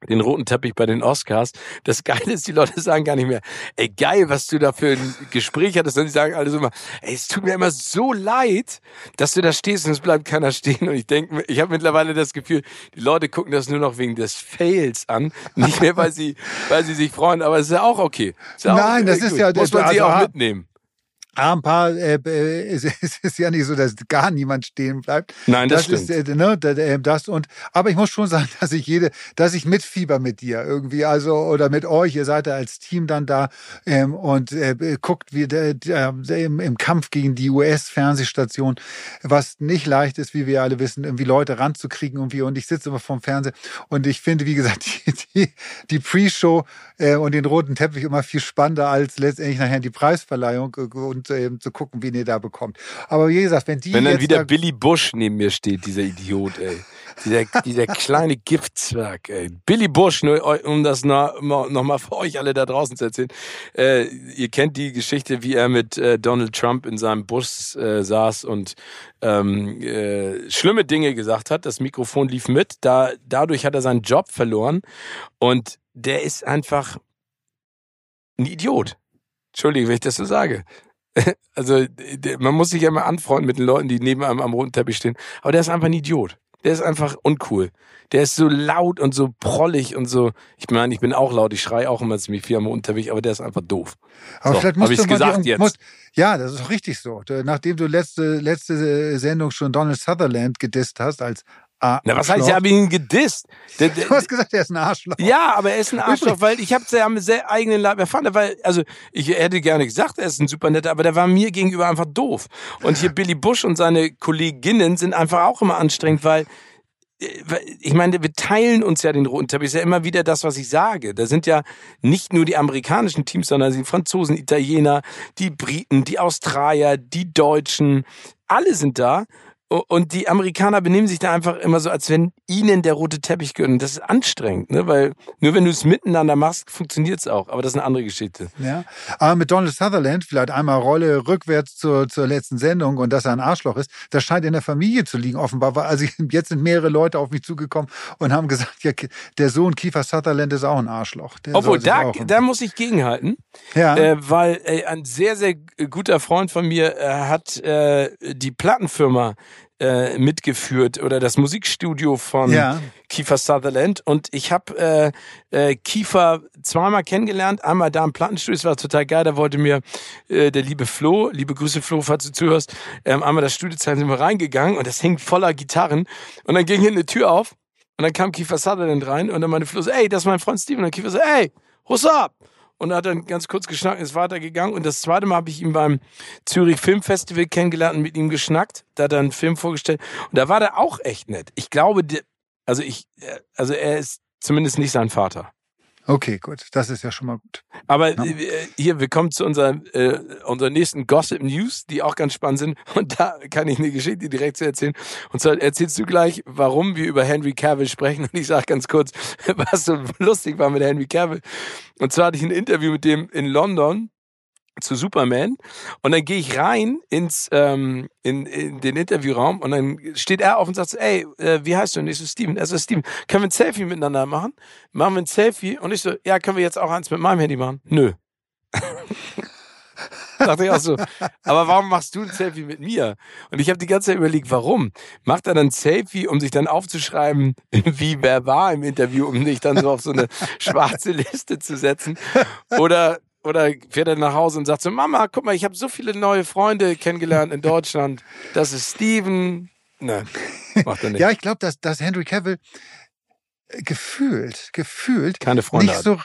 den roten Teppich bei den Oscars. Das Geile ist, die Leute sagen gar nicht mehr, ey geil, was du da für ein Gespräch hattest, sondern die sagen alle so immer, ey, es tut mir immer so leid, dass du da stehst und es bleibt keiner stehen. Und ich denke, ich habe mittlerweile das Gefühl, die Leute gucken das nur noch wegen des Fails an, nicht mehr, weil sie, weil sie sich freuen. Aber es ist ja auch okay. Ist ja Nein, auch, das ist gut. ja- muss man sie also, auch ah, mitnehmen. Ah, ein paar, äh, äh, <laughs> es, es ist ja nicht so, dass gar niemand stehen bleibt. Nein, das, ist, stimmt. äh, ne, äh, das und, aber ich muss schon sagen, <laughs> dass ich jede, dass ich mitfieber mit dir irgendwie, also, oder mit euch, ihr seid ja als Team dann da, ähm, und, äh, guckt, wie der, der, im, im Kampf gegen die US-Fernsehstation, was nicht leicht ist, wie wir alle wissen, irgendwie Leute ranzukriegen irgendwie, und ich sitze immer vorm Fernseher und ich finde, wie gesagt, <laughs> die, die, die Pre-Show, äh, und den roten Teppich immer viel spannender als letztendlich nachher die Preisverleihung äh, und ähm, zu gucken, wen ihr da bekommt. Aber wie gesagt, wenn die Wenn dann wieder da, Billy Bush neben mir steht, dieser Idiot, ey. Dieser, dieser kleine Giftzwerg, ey. Billy Bush, nur, um das noch, noch mal für euch alle da draußen zu erzählen. Äh, ihr kennt die Geschichte, wie er mit äh, Donald Trump in seinem Bus äh, saß und ähm, äh, schlimme Dinge gesagt hat. Das Mikrofon lief mit. Da, dadurch hat er seinen Job verloren. Und der ist einfach ein Idiot. Entschuldigung, wenn ich das so sage. <laughs> Also man muss sich ja immer anfreunden mit den Leuten, die neben einem am roten Teppich stehen. Aber der ist einfach ein Idiot. Der ist einfach uncool. Der ist so laut und so prollig und so. Ich meine, ich bin auch laut, ich schreie auch immer ziemlich viel am roten Teppich, aber der ist einfach doof. aber so, vielleicht musst du mal die- jetzt. Musst, ja, das ist auch richtig so. Nachdem du letzte, letzte Sendung schon Donald Sutherland gedisst hast als Arschloch. Na, was heißt, ich habe ihn gedisst. Der, der, <laughs> Du hast gesagt, er ist ein Arschloch. ja, aber er ist ein Arschloch, weil ich habe ja am sehr eigenen Leib erfahren. Weil, also ich hätte gerne gesagt, er ist ein super netter, aber der war mir gegenüber einfach doof. Und hier Billy Bush und seine Kolleginnen sind einfach auch immer anstrengend, weil äh, weil- ich meine, wir teilen uns ja den roten Teppich. Ist ja immer wieder das, was ich sage. Da sind ja nicht nur die amerikanischen Teams, sondern die Franzosen, Italiener, die Briten, die Australier, die Deutschen. Alle sind da. Und die Amerikaner benehmen sich da einfach immer so, als wenn ihnen der rote Teppich gehört. Und das ist anstrengend, ne? Weil nur wenn du es miteinander machst, funktioniert es auch. Aber das ist eine andere Geschichte. Ja. Aber mit Donald Sutherland, vielleicht einmal Rolle rückwärts zur, zur letzten Sendung und dass er ein Arschloch ist, das scheint in der Familie zu liegen, offenbar. Also <laughs> jetzt sind mehrere Leute auf mich zugekommen und haben gesagt, ja, der Sohn Kiefer Sutherland ist auch ein Arschloch. Der Obwohl, da, da muss ich gegenhalten. ja. Äh, weil äh, ein sehr, sehr guter Freund von mir äh, hat äh, die Plattenfirma äh, mitgeführt oder das Musikstudio von Ja. Kiefer Sutherland. Und ich habe äh, äh, Kiefer zweimal kennengelernt, einmal da im Plattenstudio, es war total geil, da wollte mir äh, der liebe Flo, liebe Grüße Flo, falls du zuhörst, ähm, einmal das Studio zeigen, sind wir reingegangen und das hing voller Gitarren. Und dann ging hinten eine Tür auf und dann kam Kiefer Sutherland rein und dann meine Flo so, ey, das ist mein Freund Steven. Und Kiefer so, ey, what's up? Und hat dann ganz kurz geschnackt, ist weitergegangen. Und das zweite Mal habe ich ihn beim Zürich Filmfestival kennengelernt und mit ihm geschnackt. Da hat er einen Film vorgestellt. Und da war der auch echt nett. Ich glaube, also ich, äh, also er ist zumindest nicht sein Vater. Okay, gut. Das ist ja schon mal gut. Aber äh, hier, wir kommen zu unserer, äh, unserer nächsten Gossip News, die auch ganz spannend sind. Und da kann ich eine Geschichte direkt zu erzählen. Und zwar erzählst du gleich, warum wir über Henry Cavill sprechen. Und ich sage ganz kurz, <laughs> was so lustig war mit Henry Cavill. Und zwar hatte ich ein Interview mit dem in London zu Superman und dann gehe ich rein ins ähm, in, in den Interviewraum und dann steht er auf und sagt so, ey, äh, wie heißt du? Und ich so, Steven. Er so, Steven, können wir ein Selfie miteinander machen? Machen wir ein Selfie? Und ich so, ja, können wir jetzt auch eins mit meinem Handy machen? Nö. <laughs> Dachte ich auch so, aber warum machst du ein Selfie mit mir? Und ich habe die ganze Zeit überlegt, warum? Macht er dann ein Selfie, um sich dann aufzuschreiben, <laughs> wie wer war im Interview, um dich dann so auf so eine <laughs> schwarze Liste zu setzen? Oder oder fährt er nach Hause und sagt so, Mama, guck mal, ich habe so viele neue Freunde kennengelernt in Deutschland. Das ist Steven. Nein, <laughs> macht er nicht. Ja, ich glaube, dass, dass Henry Cavill äh, gefühlt, gefühlt Keine Freunde nicht hat. so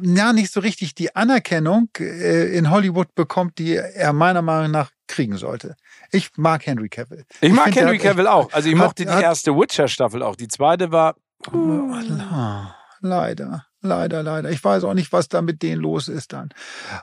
ja, nicht so richtig die Anerkennung äh, in Hollywood bekommt, die er meiner Meinung nach kriegen sollte. Ich mag Henry Cavill. Ich mag find, Henry echt- Cavill auch. Also ich hat- mochte die hat- erste Witcher-Staffel auch. Die zweite war Ah, Leider, leider, leider. Ich weiß auch nicht, was da mit denen los ist dann.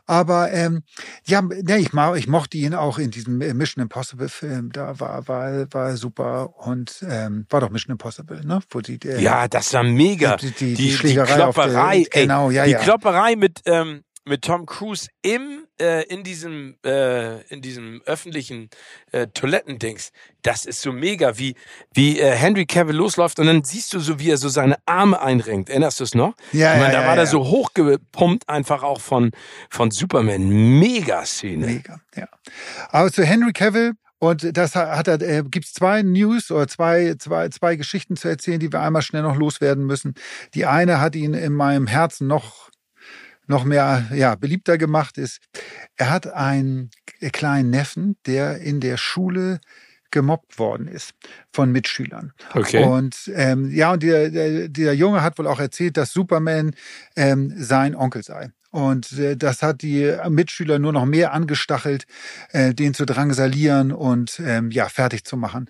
Aber ähm, ja, ne, ich, mag, ich mochte ihn auch in diesem äh, Mission Impossible Film. Da war war war super und ähm, war doch Mission Impossible, ne? Wo die äh, Ja, das war mega. Die- die- die die, auf der- Klopperei, ey, genau, ja, die ja. Klopperei mit ähm, mit Tom Cruise im äh, in diesem äh, in diesem öffentlichen äh, Toilettendings. Das ist so mega, wie wie äh, Henry Cavill losläuft und dann siehst du so, wie er so seine Arme einrenkt. Erinnerst du es noch? Ja, ich meine, ja, da ja, war ja. der so hochgepumpt einfach auch von von Superman. Mega Szene. Mega, ja. Aber zu Henry Cavill und das hat er, äh, gibt's zwei News oder zwei, zwei, zwei Geschichten zu erzählen, die wir einmal schnell noch loswerden müssen. Die eine hat ihn in meinem Herzen noch noch mehr ja, beliebter gemacht ist. Er hat einen kleinen Neffen, der in der Schule gemobbt worden ist von Mitschülern. Okay. Und ähm, ja, und der, der, der Junge hat wohl auch erzählt, dass Superman ähm, sein Onkel sei. Und äh, das hat die Mitschüler nur noch mehr angestachelt, äh, den zu drangsalieren und ähm, ja, fertig zu machen.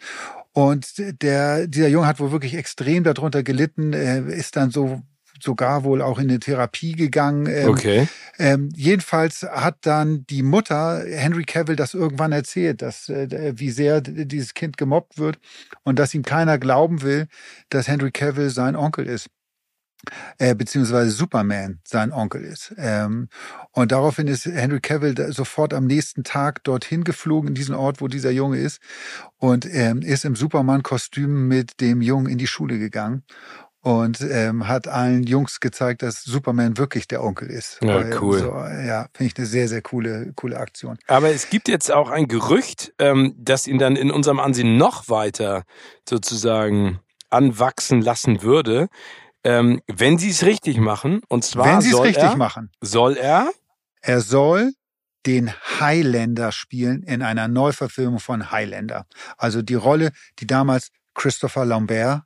Und der, dieser Junge hat wohl wirklich extrem darunter gelitten, äh, ist dann so sogar wohl auch in eine Therapie gegangen. Ähm, Okay. ähm, jedenfalls hat dann die Mutter Henry Cavill das irgendwann erzählt, dass äh, wie sehr dieses Kind gemobbt wird und dass ihm keiner glauben will, dass Henry Cavill sein Onkel ist. Äh, beziehungsweise Superman sein Onkel ist. Ähm, und daraufhin ist Henry Cavill sofort am nächsten Tag dorthin geflogen, in diesen Ort, wo dieser Junge ist, und ähm, ist im Superman-Kostüm mit dem Jungen in die Schule gegangen und ähm, hat allen Jungs gezeigt, dass Superman wirklich der Onkel ist. Ja, Weil, cool. So, ja, finde ich eine sehr, sehr coole, coole Aktion. Aber es gibt jetzt auch ein Gerücht, ähm, das ihn dann in unserem Ansehen noch weiter sozusagen anwachsen lassen würde, ähm, wenn sie es richtig machen. Und zwar Wenn sie es soll richtig er, machen. soll er Er soll den Highlander spielen in einer Neuverfilmung von Highlander. Also die Rolle, die damals Christopher Lambert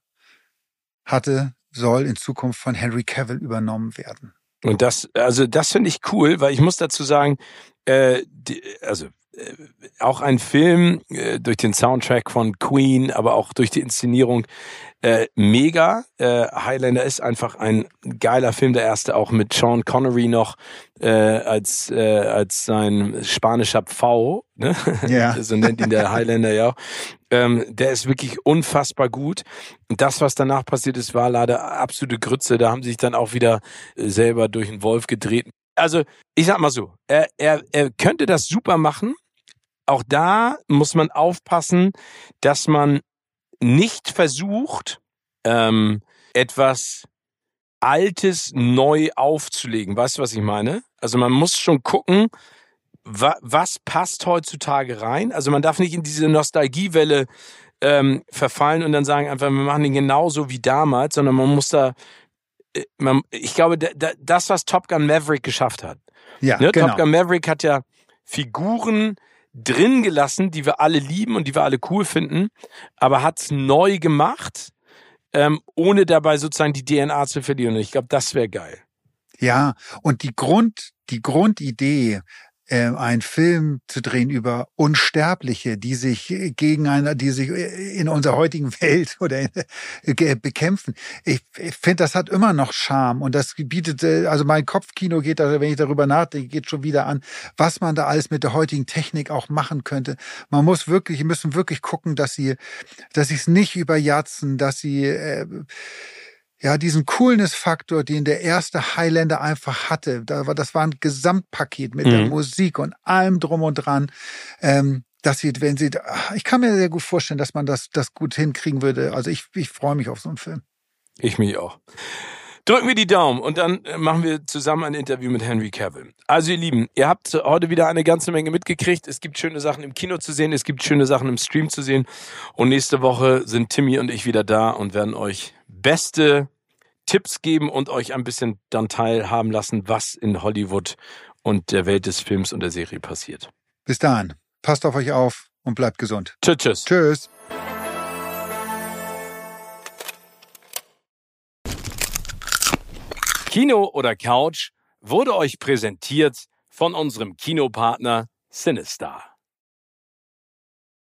hatte, soll in Zukunft von Henry Cavill übernommen werden. Und das, also das finde ich cool, weil ich muss dazu sagen, äh, die, also äh, auch ein Film äh, durch den Soundtrack von Queen, aber auch durch die Inszenierung äh, mega. Äh, Highlander ist einfach ein geiler Film, der erste auch mit Sean Connery noch äh, als äh, als sein spanischer Pfau, ne? Ja. <laughs> so nennt ihn der Highlander ja. auch. Ähm, der ist wirklich unfassbar gut. Das, was danach passiert ist, war leider absolute Grütze. Da haben sie sich dann auch wieder äh, selber durch den Wolf gedreht. Also, ich sag mal so, er, er, er könnte das super machen. Auch da muss man aufpassen, dass man nicht versucht, ähm, etwas Altes neu aufzulegen. Weißt du, was ich meine? Also man muss schon gucken, wa was passt heutzutage rein. Also man darf nicht in diese Nostalgiewelle ähm, verfallen und dann sagen einfach, wir machen den genauso wie damals, sondern man muss da, äh, man, ich glaube, da, da, das, was Top Gun Maverick geschafft hat. Ja, ne? genau. Top Gun Maverick hat ja Figuren drin gelassen, die wir alle lieben und die wir alle cool finden, aber hat's neu gemacht, ähm, ohne dabei sozusagen die DNA zu verlieren. Und ich glaube, das wäre geil. Ja, und die Grund, die Grundidee, einen Film zu drehen über Unsterbliche, die sich gegen eine, die sich in unserer heutigen <laughs> Welt oder äh, bekämpfen. Ich, ich finde, das hat immer noch Charme und das bietet, äh, also mein Kopfkino geht, da, wenn ich darüber nachdenke, geht schon wieder an, was man da alles mit der heutigen Technik auch machen könnte. Man muss wirklich, müssen wirklich gucken, dass sie, dass sie es nicht überjatzen, dass sie äh, ja, diesen Coolness-Faktor, den der erste Highlander einfach hatte. Da war, das war ein Gesamtpaket mit mhm. der Musik und allem drum und dran. Ähm, dass sie, wenn sie, ich kann mir sehr gut vorstellen, dass man das, das gut hinkriegen würde. Also ich, ich freue mich auf so einen Film. Ich mich auch. Drücken wir die Daumen und dann machen wir zusammen ein Interview mit Henry Cavill. Also ihr Lieben, ihr habt heute wieder eine ganze Menge mitgekriegt. Es gibt schöne Sachen im Kino zu sehen, es gibt schöne Sachen im Stream zu sehen. Und nächste Woche sind Timmy und ich wieder da und werden euch beste Tipps geben und euch ein bisschen dann teilhaben lassen, was in Hollywood und der Welt des Films und der Serie passiert. Bis dahin, passt auf euch auf und bleibt gesund. Tschüss. Tschüss. Tschüss. Kino oder Couch wurde euch präsentiert von unserem Kinopartner Sinistar.